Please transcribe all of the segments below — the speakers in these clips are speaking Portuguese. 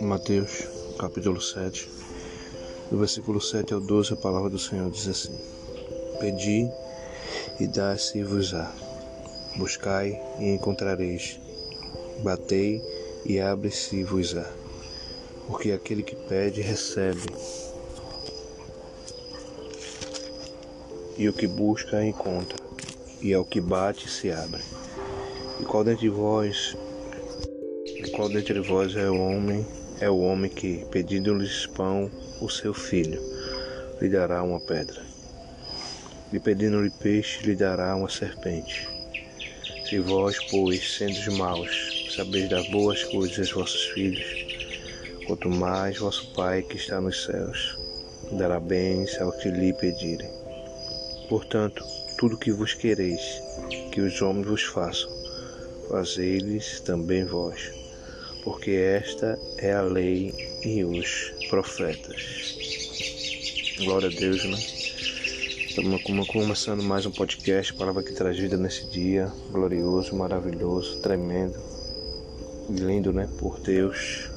Mateus, capítulo 7, do versículo 7 ao 12, a palavra do Senhor diz assim: Pedi e dá-se-vos-á, buscai e encontrareis, batei e abre-se-vos-á, porque aquele que pede recebe, e o que busca encontra, e ao que bate se abre. E qual dentre vós, e qual dentre vós é o homem é o homem que, pedindo-lhes pão, o seu filho, lhe dará uma pedra. E pedindo-lhe peixe, lhe dará uma serpente. Se vós, pois, sendo maus, sabeis dar boas coisas aos vossos filhos, quanto mais vosso Pai que está nos céus dará bens ao que lhe pedirem. Portanto, tudo que vos quereis que os homens vos façam, fazei-lhes também vós porque esta é a lei e os profetas. Glória a Deus, né? Estamos começando mais um podcast, palavra que traz vida nesse dia, glorioso, maravilhoso, tremendo, lindo, né? Por Deus,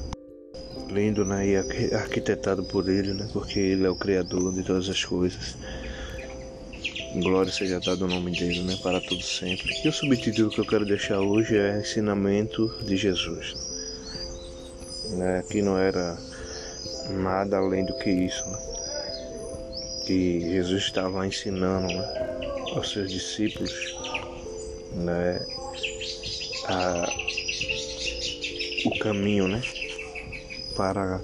lindo, né? E arquitetado por Ele, né? Porque Ele é o Criador de todas as coisas. Glória seja dado o nome dele, né? Para todo sempre. E o subtítulo que eu quero deixar hoje é Ensinamento de Jesus né, que não era nada além do que isso, né, que Jesus estava ensinando né, aos seus discípulos né, a, o caminho né, para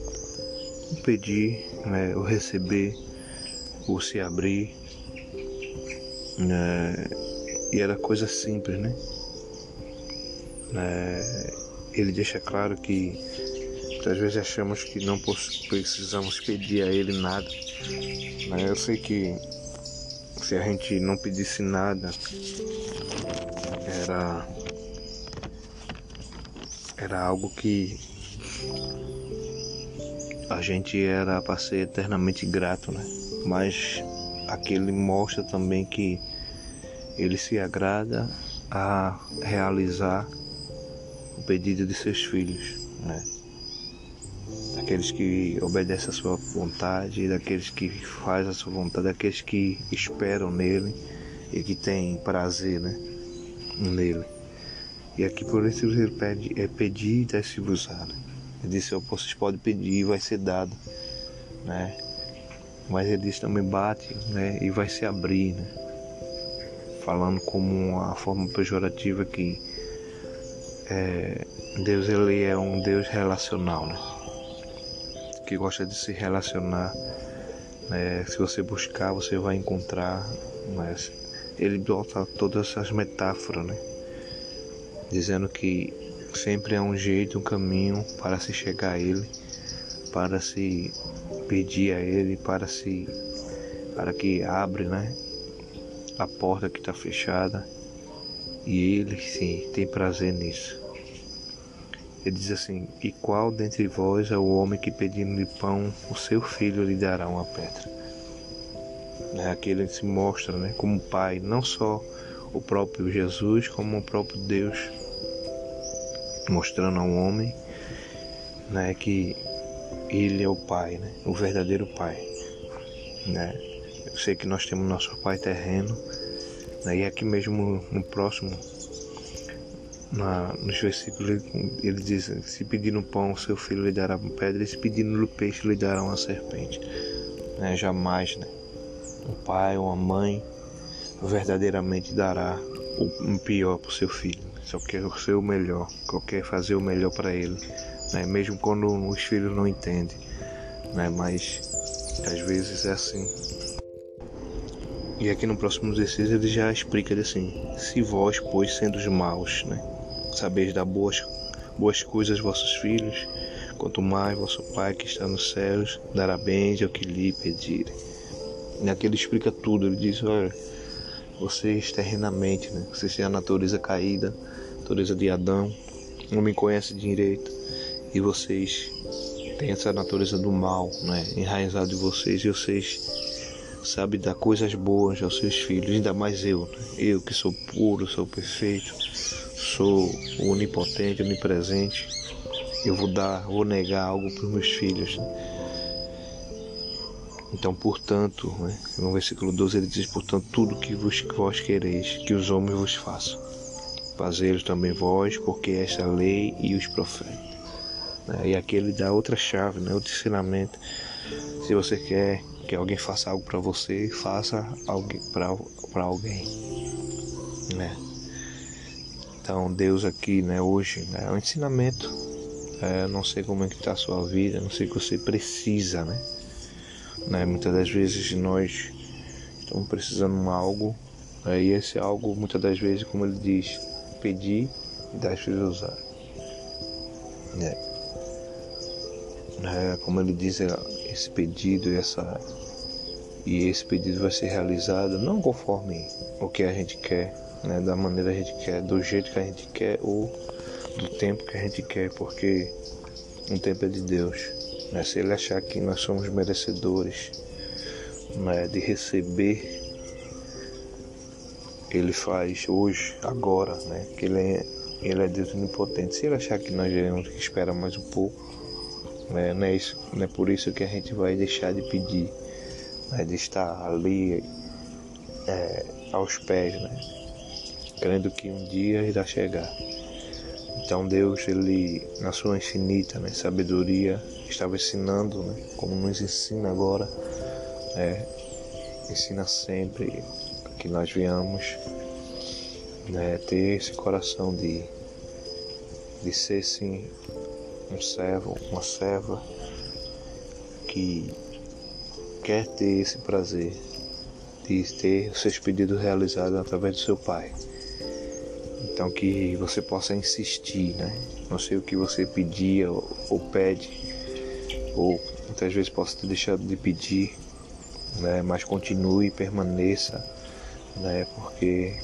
pedir, né, o receber, o se abrir. Né, e era coisa simples, né? É, ele deixa claro que Muitas vezes achamos que não precisamos pedir a Ele nada. Mas eu sei que se a gente não pedisse nada, era, era algo que a gente era para ser eternamente grato, né? Mas aquele mostra também que ele se agrada a realizar o pedido de seus filhos, né? daqueles que obedecem a sua vontade, daqueles que fazem a sua vontade, daqueles que esperam nele e que têm prazer né, nele. E aqui por isso ele pede, é pedir e dar-se-vos-á. Né? Ele disse, vocês podem pedir e vai ser dado. Né? Mas ele disse também bate né? e vai se abrir. Né? Falando como uma forma pejorativa que é, Deus ele é um Deus relacional. Né? que gosta de se relacionar. Né? Se você buscar, você vai encontrar. Mas ele bota todas essas metáforas, né? dizendo que sempre é um jeito, um caminho para se chegar a Ele, para se pedir a Ele, para se para que abre, né? A porta que está fechada e Ele sim tem prazer nisso. Ele diz assim: E qual dentre vós é o homem que pedindo-lhe pão, o seu filho lhe dará uma pedra? É, aqui ele se mostra né, como Pai, não só o próprio Jesus, como o próprio Deus, mostrando ao homem né, que ele é o Pai, né, o verdadeiro Pai. Né? Eu sei que nós temos nosso Pai terreno, né, e aqui mesmo no próximo na, nos versículos ele diz: Se pedindo pão, seu filho lhe dará uma pedra, e se pedindo peixe, lhe dará uma serpente. Né? Jamais, né? Um pai ou uma mãe verdadeiramente dará o pior para o seu filho. Só quer o seu melhor, só quer fazer o melhor para ele, né? mesmo quando os filhos não entendem. Né? Mas às vezes é assim. E aqui no próximo exercício ele já explica assim: se vós, pois, sendo os maus, né? sabeis dar boas, boas coisas aos vossos filhos, quanto mais vosso Pai que está nos céus dará bens ao que lhe pedirem. E aqui ele explica tudo, ele diz, olha, vocês terrenamente, né? Vocês têm a natureza caída, a natureza de Adão, não me conhece direito, e vocês têm essa natureza do mal, né? Enraizado de vocês, e vocês sabem dar coisas boas aos seus filhos, ainda mais eu, né? eu que sou puro, sou perfeito, sou onipotente, onipresente, eu vou dar, vou negar algo para os meus filhos. Então, portanto, né, no versículo 12 ele diz: Portanto, tudo que vos, vós quereis que os homens vos façam, fazê-los também vós, porque esta é lei e os profetas. Né, e aqui ele dá outra chave, né, outro ensinamento. Se você quer que alguém faça algo para você, faça para alguém. Né? Então, Deus aqui, né, hoje, né, é um ensinamento. É, não sei como é que está a sua vida, não sei o que você precisa, né? Né? Muitas das vezes nós estamos precisando de algo, né? e esse algo, muitas das vezes, como ele diz, pedir e de usar. Né? É, como ele diz, esse pedido e essa e esse pedido vai ser realizado não conforme o que a gente quer, né, da maneira que a gente quer, do jeito que a gente quer ou do tempo que a gente quer, porque o tempo é de Deus. Né? Se ele achar que nós somos merecedores né, de receber, ele faz hoje, agora, né? que ele é, ele é Deus onipotente. Se ele achar que nós que esperar mais um pouco, né? não, é isso, não é por isso que a gente vai deixar de pedir, né? de estar ali é, aos pés, né? crendo que um dia irá chegar. Então Deus, ele na sua infinita né, sabedoria, estava ensinando, né, como nos ensina agora, é, ensina sempre que nós venhamos né, ter esse coração de, de ser sim um servo, uma serva que quer ter esse prazer de ter os seus pedidos realizados através do seu Pai. Então que você possa insistir, né? Não sei o que você pedia ou, pede, ou muitas vezes possa ter deixado de pedir, né? Mas continue permaneça, né? Porque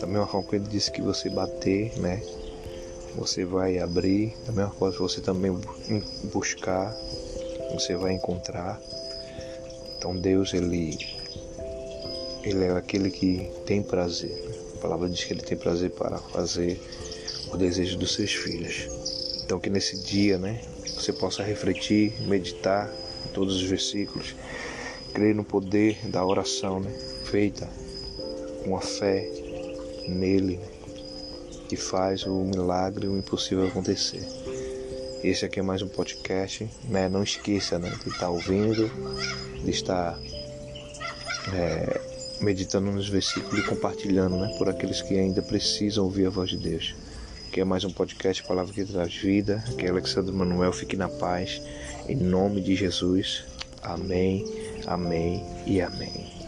da mesma forma que ele disse que você bater, né? Você vai abrir, da mesma forma você também buscar, você vai encontrar. Então Deus ele ele é aquele que tem prazer. A palavra diz que ele tem prazer para fazer o desejo dos seus filhos. Então que nesse dia, né, você possa refletir, meditar em todos os versículos, crer no poder da oração, né, feita com a fé nele, né, que faz o milagre, o impossível acontecer. Esse aqui é mais um podcast, né? Não esqueça né, de estar ouvindo, de estar é, meditando nos versículos e compartilhando né, por aqueles que ainda precisam ouvir a voz de Deus. Que é mais um podcast Palavra que traz vida. Aqui é Alexandre Manuel. Fique na paz. Em nome de Jesus. Amém, amém e amém.